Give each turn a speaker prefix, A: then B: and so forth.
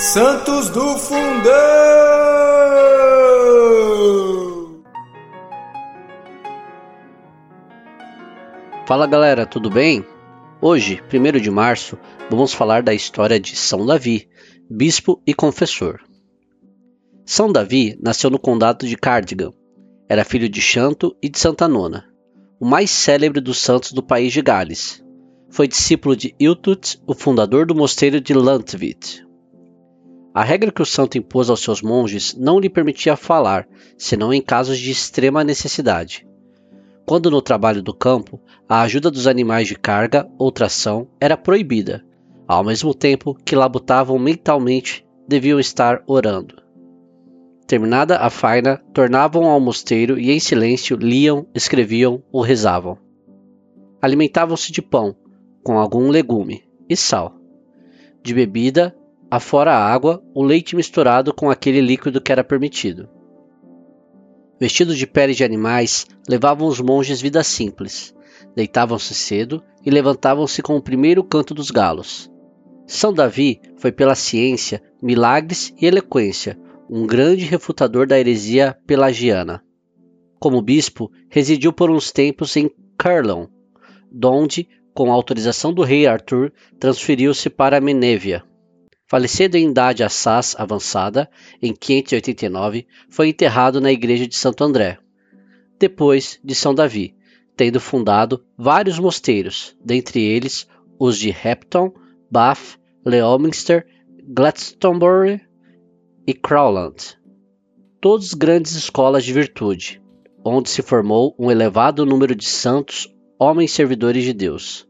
A: Santos do Fundão!
B: Fala galera, tudo bem? Hoje, 1 de março, vamos falar da história de São Davi, bispo e confessor. São Davi nasceu no condado de Cardigan. Era filho de Chanto e de Santa Nona, o mais célebre dos santos do país de Gales. Foi discípulo de Iltut, o fundador do mosteiro de Lantvit. A regra que o santo impôs aos seus monges não lhe permitia falar, senão em casos de extrema necessidade. Quando no trabalho do campo, a ajuda dos animais de carga ou tração era proibida, ao mesmo tempo que labutavam mentalmente deviam estar orando. Terminada a faina, tornavam ao mosteiro e em silêncio liam, escreviam ou rezavam. Alimentavam-se de pão, com algum legume, e sal. De bebida, afora a água, o leite misturado com aquele líquido que era permitido. Vestidos de peles de animais, levavam os monges vida simples. Deitavam-se cedo e levantavam-se com o primeiro canto dos galos. São Davi foi pela ciência, milagres e eloquência um grande refutador da heresia pelagiana. Como bispo, residiu por uns tempos em Carlon, donde, com autorização do rei Arthur, transferiu-se para Menévia. Falecido em idade assaz avançada, em 589, foi enterrado na igreja de Santo André. Depois de São Davi, tendo fundado vários mosteiros, dentre eles os de Repton, Bath, Leominster, Glastonbury e Crowland, todos grandes escolas de virtude, onde se formou um elevado número de santos, homens servidores de Deus.